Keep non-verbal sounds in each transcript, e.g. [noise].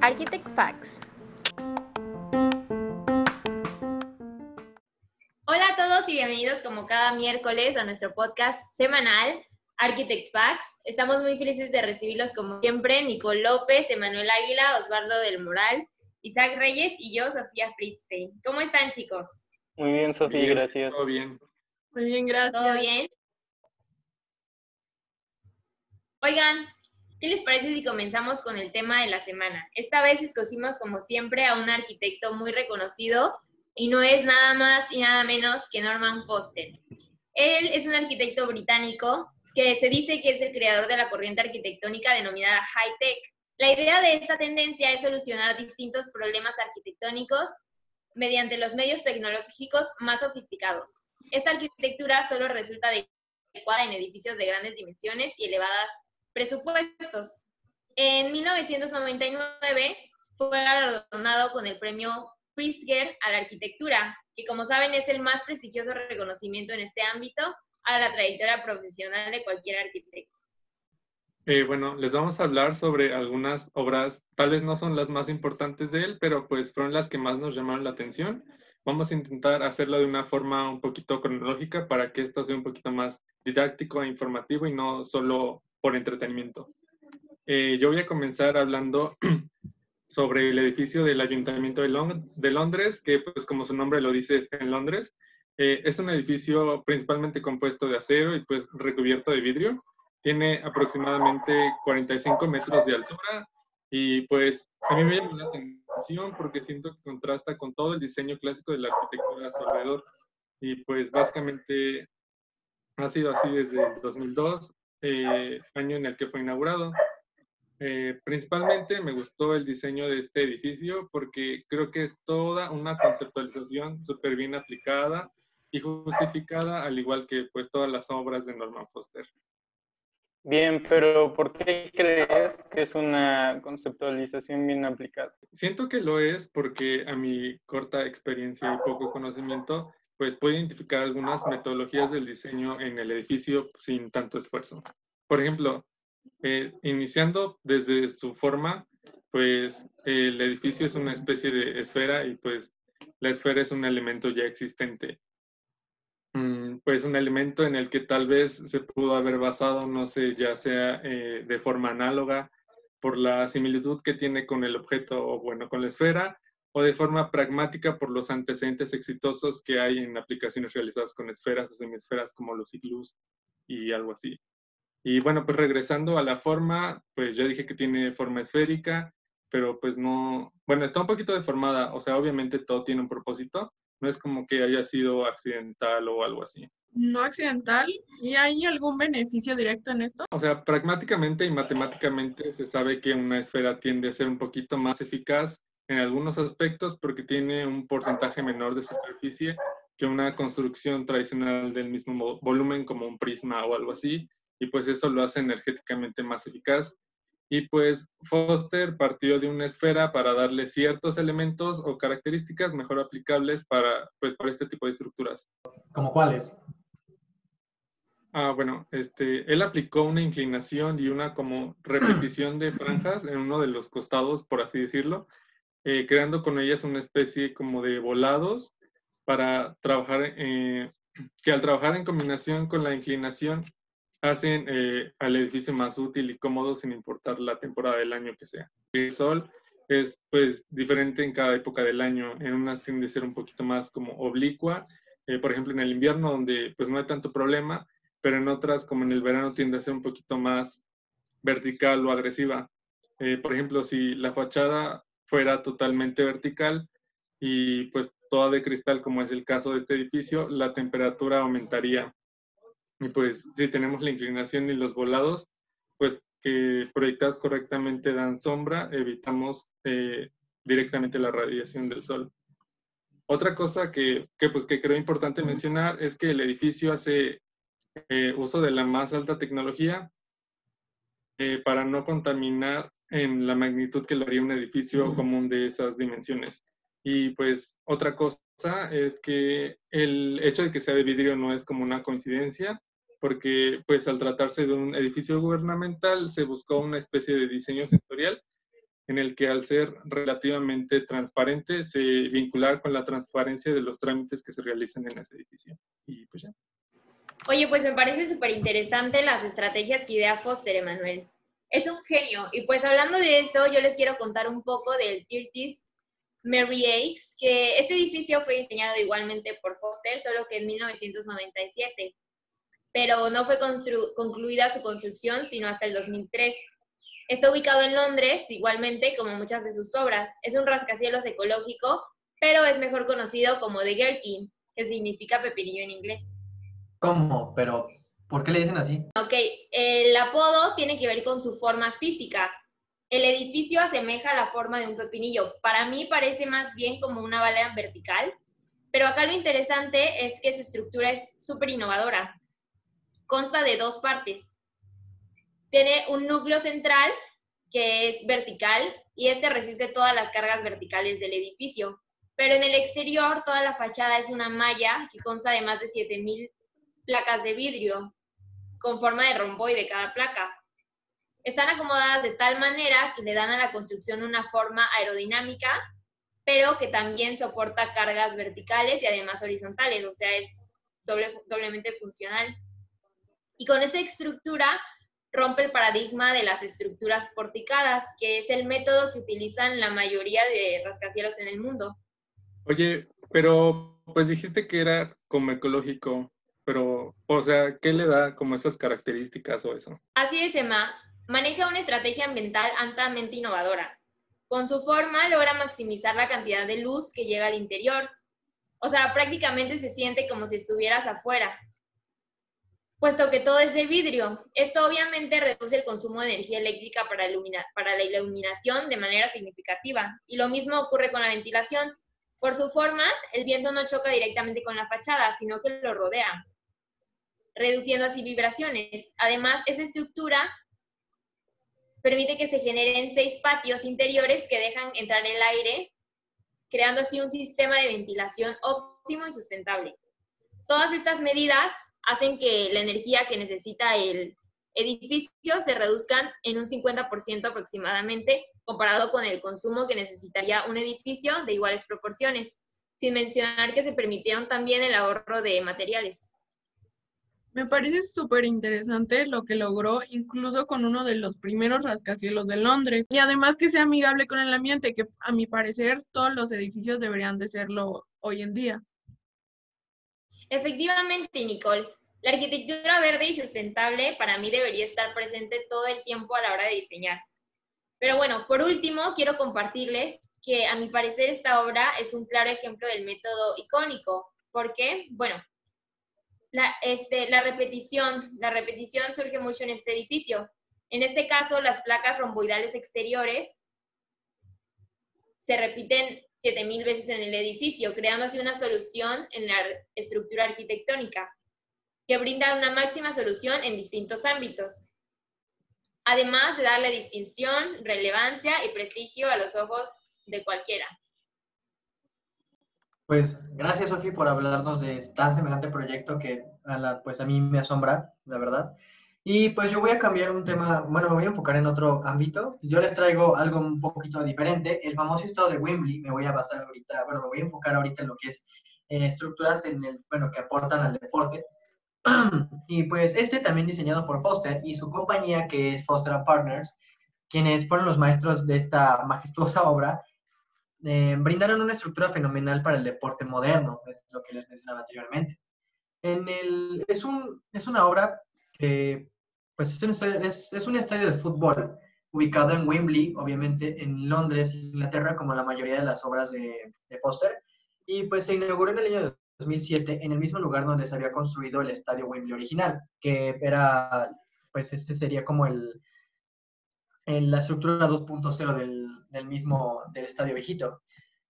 Architect Facts. Hola a todos y bienvenidos como cada miércoles a nuestro podcast semanal Architect Facts. Estamos muy felices de recibirlos como siempre, Nicole López, Emanuel Águila, Osvaldo del Moral, Isaac Reyes y yo, Sofía Fritzstein. ¿Cómo están chicos? Muy bien, Sofía, gracias. Todo bien. Muy bien, gracias. ¿Todo bien? Oigan, ¿qué les parece si comenzamos con el tema de la semana? Esta vez escogimos, como siempre, a un arquitecto muy reconocido y no es nada más y nada menos que Norman Foster. Él es un arquitecto británico que se dice que es el creador de la corriente arquitectónica denominada high-tech. La idea de esta tendencia es solucionar distintos problemas arquitectónicos mediante los medios tecnológicos más sofisticados. Esta arquitectura solo resulta adecuada en edificios de grandes dimensiones y elevadas presupuestos. En 1999 fue galardonado con el premio Pritzker a la arquitectura, que como saben es el más prestigioso reconocimiento en este ámbito a la trayectoria profesional de cualquier arquitecto. Eh, bueno, les vamos a hablar sobre algunas obras, tal vez no son las más importantes de él, pero pues fueron las que más nos llamaron la atención. Vamos a intentar hacerlo de una forma un poquito cronológica para que esto sea un poquito más didáctico e informativo y no solo por entretenimiento. Eh, yo voy a comenzar hablando [clears throat] sobre el edificio del Ayuntamiento de, de, Londres, que pues como su nombre lo dice está en Londres. Eh, es un edificio principalmente compuesto de acero y pues recubierto de vidrio. Tiene aproximadamente 45 metros de altura y pues a mí me llama la atención porque siento que contrasta con todo el diseño clásico de la arquitectura a su alrededor. Y pues básicamente ha sido así desde el 2002, eh, año en el que fue inaugurado. Eh, principalmente me gustó el diseño de este edificio porque creo que es toda una conceptualización súper bien aplicada y justificada, al igual que pues todas las obras de Norman Foster. Bien, pero ¿por qué crees que es una conceptualización bien aplicada? Siento que lo es porque a mi corta experiencia y poco conocimiento, pues puedo identificar algunas metodologías del diseño en el edificio sin tanto esfuerzo. Por ejemplo, eh, iniciando desde su forma, pues el edificio es una especie de esfera y pues la esfera es un elemento ya existente. Mm, pues un elemento en el que tal vez se pudo haber basado, no sé, ya sea eh, de forma análoga por la similitud que tiene con el objeto o bueno, con la esfera, o de forma pragmática por los antecedentes exitosos que hay en aplicaciones realizadas con esferas o semiesferas como los iglús y algo así. Y bueno, pues regresando a la forma, pues ya dije que tiene forma esférica, pero pues no, bueno, está un poquito deformada, o sea, obviamente todo tiene un propósito, no es como que haya sido accidental o algo así. No accidental. ¿Y hay algún beneficio directo en esto? O sea, pragmáticamente y matemáticamente se sabe que una esfera tiende a ser un poquito más eficaz en algunos aspectos porque tiene un porcentaje menor de superficie que una construcción tradicional del mismo volumen como un prisma o algo así. Y pues eso lo hace energéticamente más eficaz y pues Foster partió de una esfera para darle ciertos elementos o características mejor aplicables para, pues, para este tipo de estructuras. ¿Como cuáles? Ah, bueno, este, él aplicó una inclinación y una como repetición de franjas en uno de los costados, por así decirlo, eh, creando con ellas una especie como de volados para trabajar, eh, que al trabajar en combinación con la inclinación hacen eh, al edificio más útil y cómodo sin importar la temporada del año que sea. El sol es pues diferente en cada época del año. En unas tiende a ser un poquito más como oblicua, eh, por ejemplo en el invierno donde pues no hay tanto problema, pero en otras como en el verano tiende a ser un poquito más vertical o agresiva. Eh, por ejemplo, si la fachada fuera totalmente vertical y pues toda de cristal como es el caso de este edificio, la temperatura aumentaría y pues si tenemos la inclinación y los volados, pues que proyectados correctamente dan sombra, evitamos eh, directamente la radiación del sol. Otra cosa que, que, pues, que creo importante mencionar es que el edificio hace eh, uso de la más alta tecnología eh, para no contaminar en la magnitud que lo haría un edificio común de esas dimensiones. Y pues otra cosa es que el hecho de que sea de vidrio no es como una coincidencia, porque pues al tratarse de un edificio gubernamental se buscó una especie de diseño sensorial en el que al ser relativamente transparente se vincular con la transparencia de los trámites que se realizan en ese edificio. Y pues ya. Oye, pues me parece súper interesante las estrategias que idea Foster, Emanuel. Es un genio. Y pues hablando de eso, yo les quiero contar un poco del Tirtis Mary Akes, que este edificio fue diseñado igualmente por Foster, solo que en 1997, pero no fue concluida su construcción sino hasta el 2003. Está ubicado en Londres, igualmente como muchas de sus obras. Es un rascacielos ecológico, pero es mejor conocido como The Gherkin, que significa pepinillo en inglés. ¿Cómo? Pero, ¿por qué le dicen así? Ok, el apodo tiene que ver con su forma física. El edificio asemeja la forma de un pepinillo. Para mí parece más bien como una bala vertical, pero acá lo interesante es que su estructura es súper innovadora. Consta de dos partes. Tiene un núcleo central que es vertical y este resiste todas las cargas verticales del edificio. Pero en el exterior toda la fachada es una malla que consta de más de 7000 placas de vidrio con forma de romboide cada placa. Están acomodadas de tal manera que le dan a la construcción una forma aerodinámica, pero que también soporta cargas verticales y además horizontales, o sea, es doblemente funcional. Y con esta estructura rompe el paradigma de las estructuras porticadas, que es el método que utilizan la mayoría de rascacielos en el mundo. Oye, pero pues dijiste que era como ecológico, pero, o sea, ¿qué le da como esas características o eso? Así es, Emma. Maneja una estrategia ambiental altamente innovadora. Con su forma logra maximizar la cantidad de luz que llega al interior. O sea, prácticamente se siente como si estuvieras afuera, puesto que todo es de vidrio. Esto obviamente reduce el consumo de energía eléctrica para, para la iluminación de manera significativa. Y lo mismo ocurre con la ventilación. Por su forma, el viento no choca directamente con la fachada, sino que lo rodea, reduciendo así vibraciones. Además, esa estructura permite que se generen seis patios interiores que dejan entrar el aire, creando así un sistema de ventilación óptimo y sustentable. Todas estas medidas hacen que la energía que necesita el edificio se reduzcan en un 50% aproximadamente comparado con el consumo que necesitaría un edificio de iguales proporciones, sin mencionar que se permitieron también el ahorro de materiales. Me parece súper interesante lo que logró incluso con uno de los primeros rascacielos de Londres y además que sea amigable con el ambiente, que a mi parecer todos los edificios deberían de serlo hoy en día. Efectivamente, Nicole. La arquitectura verde y sustentable para mí debería estar presente todo el tiempo a la hora de diseñar. Pero bueno, por último, quiero compartirles que a mi parecer esta obra es un claro ejemplo del método icónico. ¿Por qué? Bueno, la, este, la repetición, la repetición surge mucho en este edificio. En este caso, las placas romboidales exteriores se repiten 7000 veces en el edificio, creando así una solución en la estructura arquitectónica que brinda una máxima solución en distintos ámbitos, además de darle distinción, relevancia y prestigio a los ojos de cualquiera. Pues gracias, Sofía, por hablarnos de tan semejante proyecto que a la, pues a mí me asombra, la verdad. Y pues yo voy a cambiar un tema, bueno, me voy a enfocar en otro ámbito. Yo les traigo algo un poquito diferente. El famoso estado de Wembley, me voy a basar ahorita, bueno, me voy a enfocar ahorita en lo que es eh, estructuras en el, bueno, que aportan al deporte. [clears throat] Y pues este también diseñado por Foster y su compañía que es Foster Partners, quienes fueron los maestros de esta majestuosa obra, eh, brindaron una estructura fenomenal para el deporte moderno, es lo que les mencionaba anteriormente. En el, es, un, es una obra que pues es un, estadio, es, un estadio de fútbol ubicado en Wembley, obviamente en Londres, Inglaterra, como la mayoría de las obras de, de Foster, y pues se inauguró en el año 2007 en el mismo lugar donde se había construido el estadio Wembley original, que era, pues este sería como el, la estructura 2.0 del, del, mismo, del estadio viejito,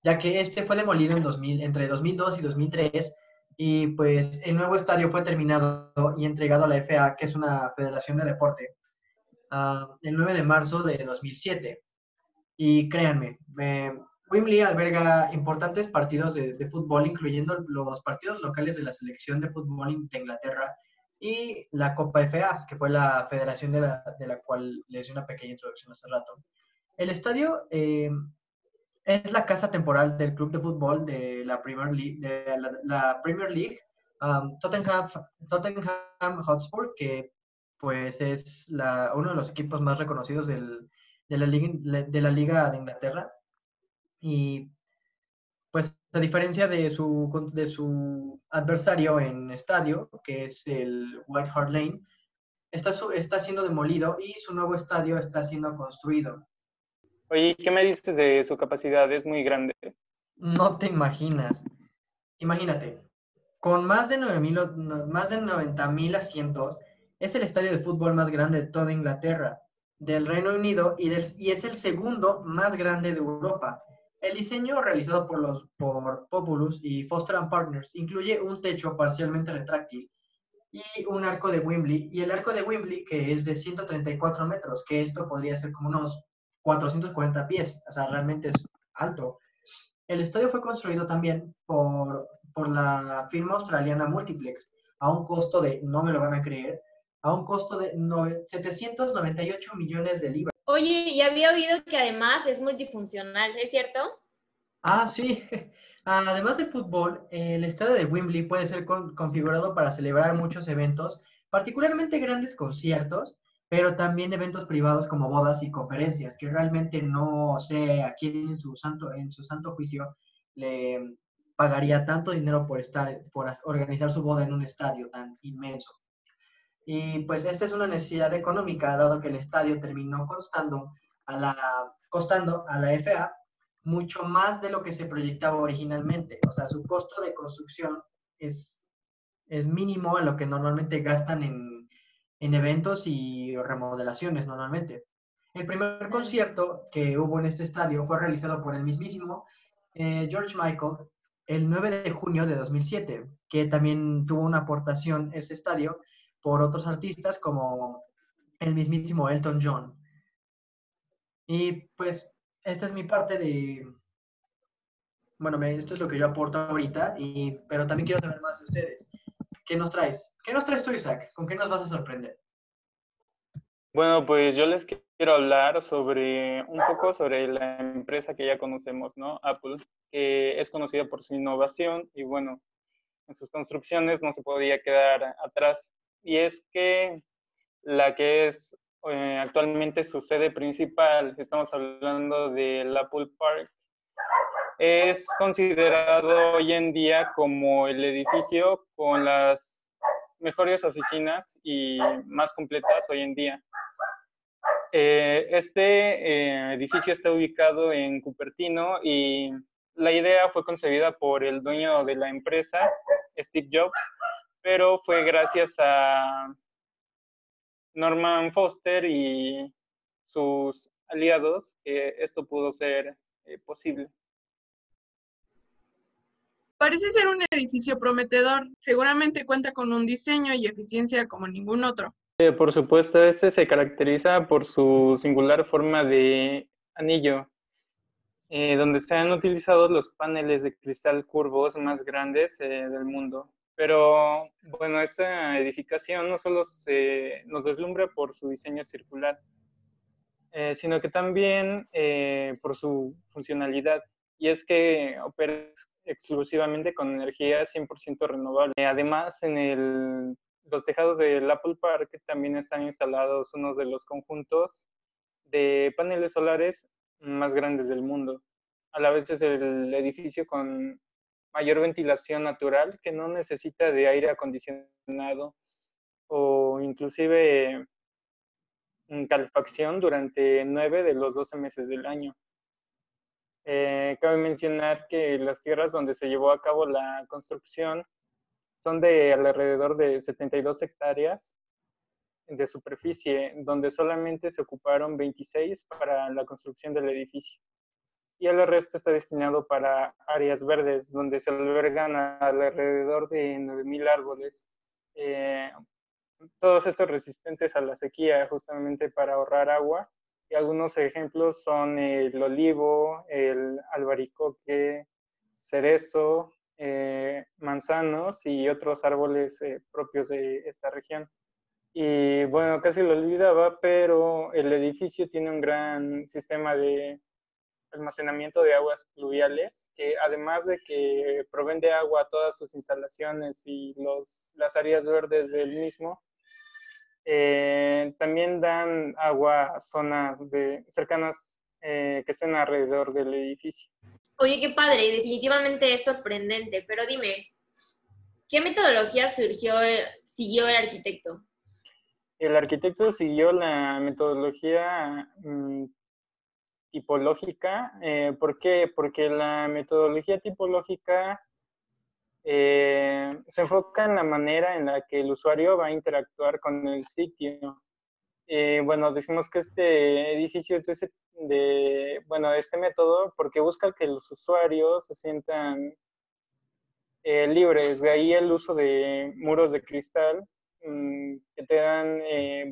ya que este fue demolido en 2000, entre 2002 y 2003 y pues el nuevo estadio fue terminado y entregado a la FA, que es una federación de deporte, uh, el 9 de marzo de 2007. Y créanme, me, Wembley alberga importantes partidos de, fútbol, incluyendo los partidos locales de la selección de fútbol de Inglaterra, y la Copa FA, que fue la federación de la, de la cual les di una pequeña introducción hace rato. El estadio eh, es la casa temporal del club de fútbol de la Premier League, de la, la Premier League um, Tottenham, Tottenham Hotspur, que pues es la, uno de los equipos más reconocidos del, de, la liga, de la Liga de Inglaterra. Y a diferencia de su, de su adversario en estadio, que es el White Hart Lane, está, está siendo demolido y su nuevo estadio está siendo construido. Oye, ¿qué me dices de su capacidad? Es muy grande. No te imaginas. Imagínate, con más de, 9, más de 90 mil asientos, es el estadio de fútbol más grande de toda Inglaterra, del Reino Unido y, del, y es el segundo más grande de Europa. El diseño realizado por, los, por Populus y Foster Partners incluye un techo parcialmente retráctil y un arco de Wembley, y el arco de Wembley que es de 134 metros, que esto podría ser como unos 440 pies, o sea, realmente es alto. El estadio fue construido también por, por la firma australiana Multiplex a un costo de, no me lo van a creer, a un costo de 798 millones de libras. Oye, y había oído que además es multifuncional, ¿es cierto? Ah, sí. [laughs] Además del fútbol, el estadio de Wembley puede ser configurado para celebrar muchos eventos, particularmente grandes conciertos, pero también eventos privados como bodas y conferencias, que realmente no sé a quién en su santo, en su santo juicio le pagaría tanto dinero por estar, por organizar su boda en un estadio tan inmenso. Y pues esta es una necesidad económica, dado que el estadio terminó costando a la, costando a la FA mucho más de lo que se proyectaba originalmente. O sea, su costo de construcción es, es mínimo a lo que normalmente gastan en, en eventos y remodelaciones normalmente. El primer concierto que hubo en este estadio fue realizado por el mismísimo eh, George Michael el 9 de junio de 2007, que también tuvo una aportación ese estadio por otros artistas como el mismísimo Elton John. Y pues esta es mi parte de, bueno, esto es lo que yo aporto ahorita, y, pero también quiero saber más de ustedes. ¿Qué nos traes? ¿Qué nos traes tú, Isaac? ¿Con qué nos vas a sorprender? Bueno, pues yo les quiero hablar sobre un poco sobre la empresa que ya conocemos, ¿no? Apple, que es conocida por su innovación y bueno, en sus construcciones no se podía quedar atrás y es que la que es eh, actualmente su sede principal, estamos hablando del Apple Park, es considerado hoy en día como el edificio con las mejores oficinas y más completas hoy en día. Eh, este eh, edificio está ubicado en Cupertino y la idea fue concebida por el dueño de la empresa, Steve Jobs, pero fue gracias a Norman Foster y sus aliados que esto pudo ser eh, posible. Parece ser un edificio prometedor. Seguramente cuenta con un diseño y eficiencia como ningún otro. Eh, por supuesto, este se caracteriza por su singular forma de anillo, eh, donde se han utilizado los paneles de cristal curvos más grandes del mundo. Pero bueno, esta edificación no solo se, nos deslumbra por su diseño circular, eh, sino que también eh, por su funcionalidad. Y es que opera exclusivamente con energía 100% renovable. Además, en los tejados del Apple Park también están instalados unos de los conjuntos de paneles solares más grandes del mundo. A la vez es el edificio con mayor ventilación natural que no necesita de aire acondicionado o inclusive mm, calefacción durante nueve de los 12 meses del año. Eh, cabe mencionar que las tierras donde se llevó a cabo la construcción son de alrededor de 72 hectáreas de superficie, donde solamente se ocuparon 26 para la construcción del edificio y el resto está destinado para áreas verdes, donde se albergan alrededor de 9.000 árboles. Eh, todos estos resistentes a la sequía, justamente para ahorrar agua. Y algunos ejemplos son el olivo, el albaricoque, cerezo, eh, manzanos y otros árboles eh, propios de esta región. Y bueno, casi lo olvidaba, pero el edificio tiene un gran sistema de almacenamiento de aguas pluviales, que además de que proveen de agua a todas sus instalaciones y los, las áreas verdes del mismo, eh, también dan agua a zonas de, cercanas eh, que estén alrededor del edificio. Oye, qué padre, definitivamente es sorprendente, pero dime, ¿qué metodología surgió, siguió el arquitecto? El arquitecto siguió la metodología mm, tipológica. Eh, ¿Por qué? Porque la metodología tipológica eh, se enfoca en la manera en la que el usuario va a interactuar con el sitio. Eh, bueno, decimos que este edificio es de, ese, de, bueno, este método porque busca que los usuarios se sientan libres. De ahí el uso de muros de cristal mm, que te dan,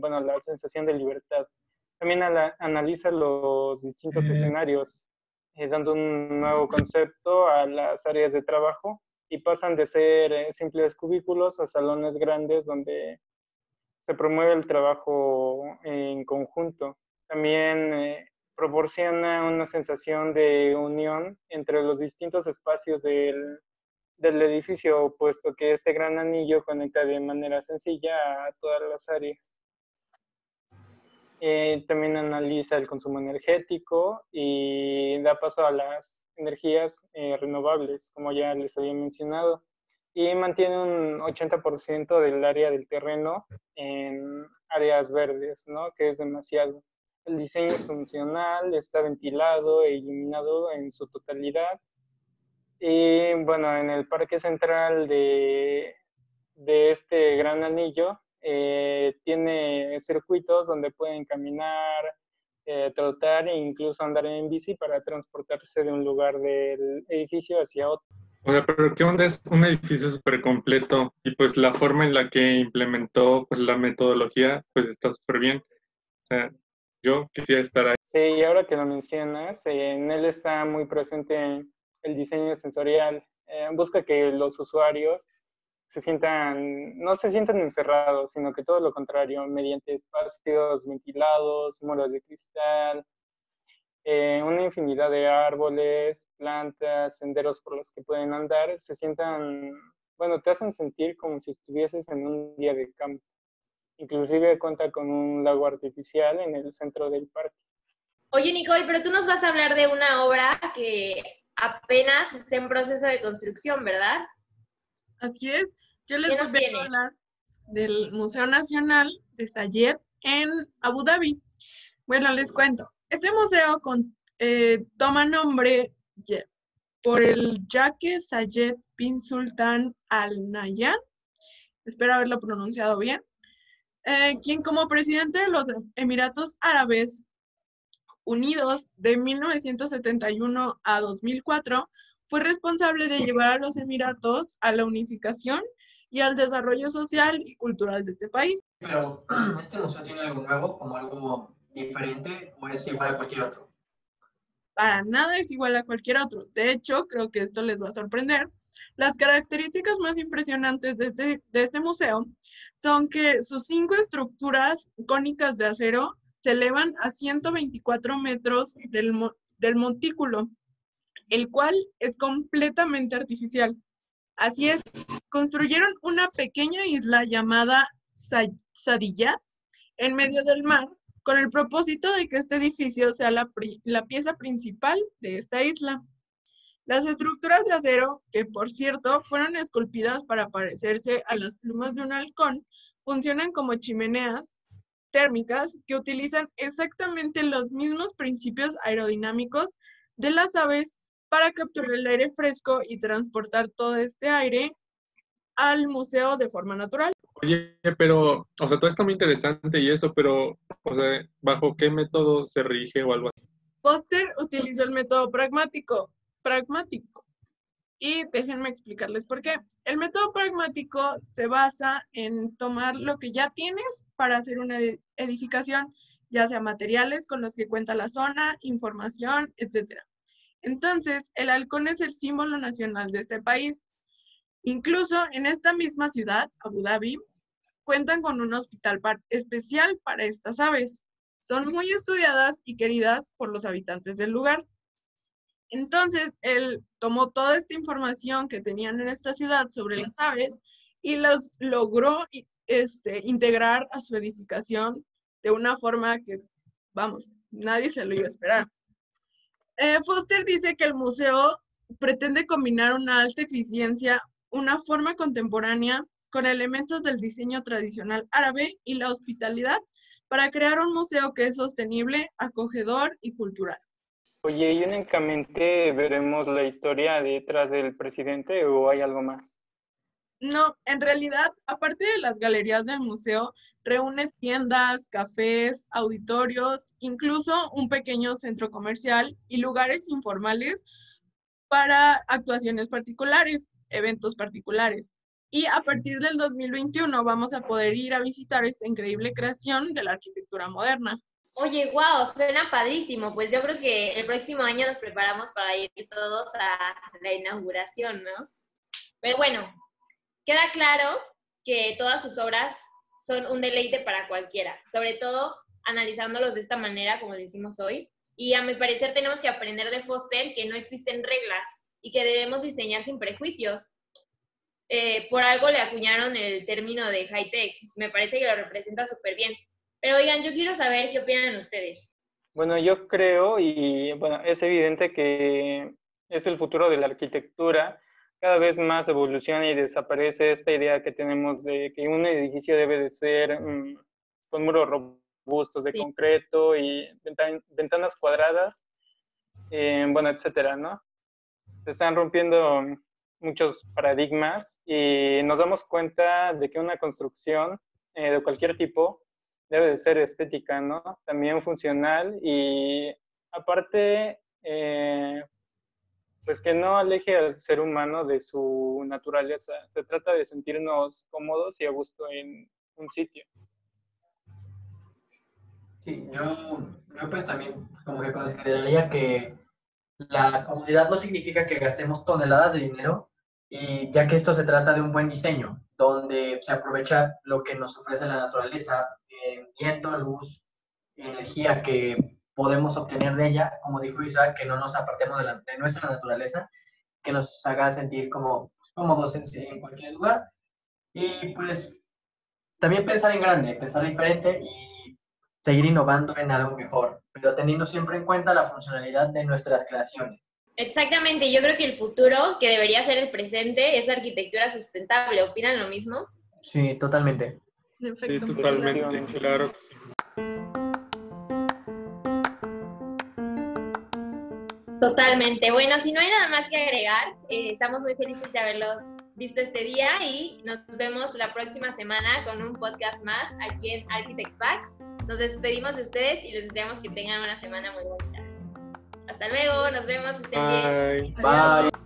bueno, la sensación de libertad. También analiza los distintos escenarios, eh, dando un nuevo concepto a las áreas de trabajo y pasan de ser eh, simples cubículos a salones grandes donde se promueve el trabajo en conjunto. También eh, proporciona una sensación de unión entre los distintos espacios del, del edificio, puesto que este gran anillo conecta de manera sencilla a todas las áreas. Eh, también analiza el consumo energético y da paso a las energías eh, renovables, como ya les había mencionado. Y mantiene un 80% del área del terreno en áreas verdes, ¿no? que es demasiado. El diseño es funcional, está ventilado e iluminado en su totalidad. Y bueno, en el parque central de, de este gran anillo eh, tiene circuitos donde pueden caminar, eh, trotar e incluso andar en bici para transportarse de un lugar del edificio hacia otro. O sea, pero ¿qué onda? Es un edificio súper completo y pues la forma en la que implementó pues, la metodología pues está súper bien. O sea, yo quisiera estar ahí. Sí, y ahora que lo mencionas, en él está muy presente el diseño sensorial. Eh, busca que los usuarios se sientan, no se sientan encerrados, sino que todo lo contrario, mediante espacios ventilados, muros de cristal, eh, una infinidad de árboles, plantas, senderos por los que pueden andar, se sientan, bueno, te hacen sentir como si estuvieses en un día de campo. Inclusive cuenta con un lago artificial en el centro del parque. Oye, Nicole, pero tú nos vas a hablar de una obra que apenas está en proceso de construcción, ¿verdad? Así es. Yo les voy a hablar del Museo Nacional de Sayed en Abu Dhabi. Bueno, les cuento. Este museo con, eh, toma nombre por el Yaque Sayed bin Sultan Al Nahyan, espero haberlo pronunciado bien, eh, quien como presidente de los Emiratos Árabes Unidos de 1971 a 2004 fue responsable de llevar a los Emiratos a la unificación y al desarrollo social y cultural de este país. Pero, ¿este museo tiene algo nuevo, como algo diferente, o es igual a cualquier otro? Para nada es igual a cualquier otro. De hecho, creo que esto les va a sorprender. Las características más impresionantes de este, de este museo son que sus cinco estructuras cónicas de acero se elevan a 124 metros del, del montículo el cual es completamente artificial. Así es, construyeron una pequeña isla llamada Sadiyat en medio del mar con el propósito de que este edificio sea la, pieza principal de esta isla. Las estructuras de acero, que por cierto fueron esculpidas para parecerse a las plumas de un halcón, funcionan como chimeneas térmicas que utilizan exactamente los mismos principios aerodinámicos de las aves para capturar el aire fresco y transportar todo este aire al museo de forma natural. Oye, pero, o sea, todo está muy interesante y eso, pero, o sea, ¿bajo qué método se rige o algo así? Foster utilizó el método pragmático, pragmático. Y déjenme explicarles por qué. El método pragmático se basa en tomar lo que ya tienes para hacer una edificación, ya sea materiales con los que cuenta la zona, información, etcétera. Entonces, el halcón es el símbolo nacional de este país Incluso en esta misma ciudad, Abu Dhabi, cuentan con un hospital especial para estas aves. Son muy estudiadas y queridas por los habitantes del lugar. Entonces, él tomó toda esta información que tenían en esta ciudad sobre las aves y los logró este, integrar a su edificación de una forma que, vamos, nadie se lo iba a esperar. Eh, Foster dice que el museo pretende combinar una alta eficiencia, una forma contemporánea con elementos del diseño tradicional árabe y la hospitalidad para crear un museo que es sostenible, acogedor y cultural. Oye, ¿y únicamente veremos la historia detrás del presidente o hay algo más? No, en realidad, aparte de las galerías del museo, reúne tiendas, cafés, auditorios, incluso un pequeño centro comercial y lugares informales para actuaciones particulares, eventos particulares. Y a partir del 2021 vamos a poder ir a visitar esta increíble creación de la arquitectura moderna. Oye, wow, suena padrísimo. Pues yo creo que el próximo año nos preparamos para ir todos a la inauguración, ¿no? Pero bueno, queda claro que todas sus obras son un deleite para cualquiera, sobre todo analizándolos de esta manera, como decimos hoy. Y a mi parecer tenemos que aprender de Foster que no existen reglas y que debemos diseñar sin prejuicios. Eh, por algo le acuñaron el término de high-tech. Me parece que lo representa súper bien. Pero oigan, yo quiero saber qué opinan ustedes. Bueno, yo creo, y bueno, es evidente que es el futuro de la arquitectura. Cada vez más evoluciona y desaparece esta idea que tenemos de que un edificio debe de ser mm, con muros robustos de concreto y ventanas cuadradas, eh, bueno, etcétera, ¿no? Se están rompiendo muchos paradigmas y nos damos cuenta de que una construcción eh, de cualquier tipo debe de ser estética, ¿no? También funcional y aparte, eh, pues que no aleje al ser humano de su naturaleza. Se trata de sentirnos cómodos y a gusto en un sitio. Sí, yo, yo pues también como que consideraría que la comodidad no significa que gastemos toneladas de dinero, y ya que esto se trata de un buen diseño, donde se aprovecha lo que nos ofrece la naturaleza, viento, luz, energía que podemos obtener de ella, como dijo Isaac, que no nos apartemos de, nuestra naturaleza, que nos haga sentir como cómodos en, en cualquier lugar. Y pues también pensar en grande, pensar diferente y seguir innovando en algo mejor, pero teniendo siempre en cuenta la funcionalidad de nuestras creaciones. Exactamente, yo creo que el futuro, que debería ser el presente, es la arquitectura sustentable. ¿Opinan lo mismo? Sí, totalmente. Sí, totalmente, claro. Totalmente. Bueno, si no hay nada más que agregar, eh, estamos muy felices de haberlos visto este día y nos vemos la próxima semana con un podcast más aquí en Architects Packs. Nos despedimos de ustedes y les deseamos que tengan una semana muy bonita. Hasta luego, nos vemos, que estén bien. Bye.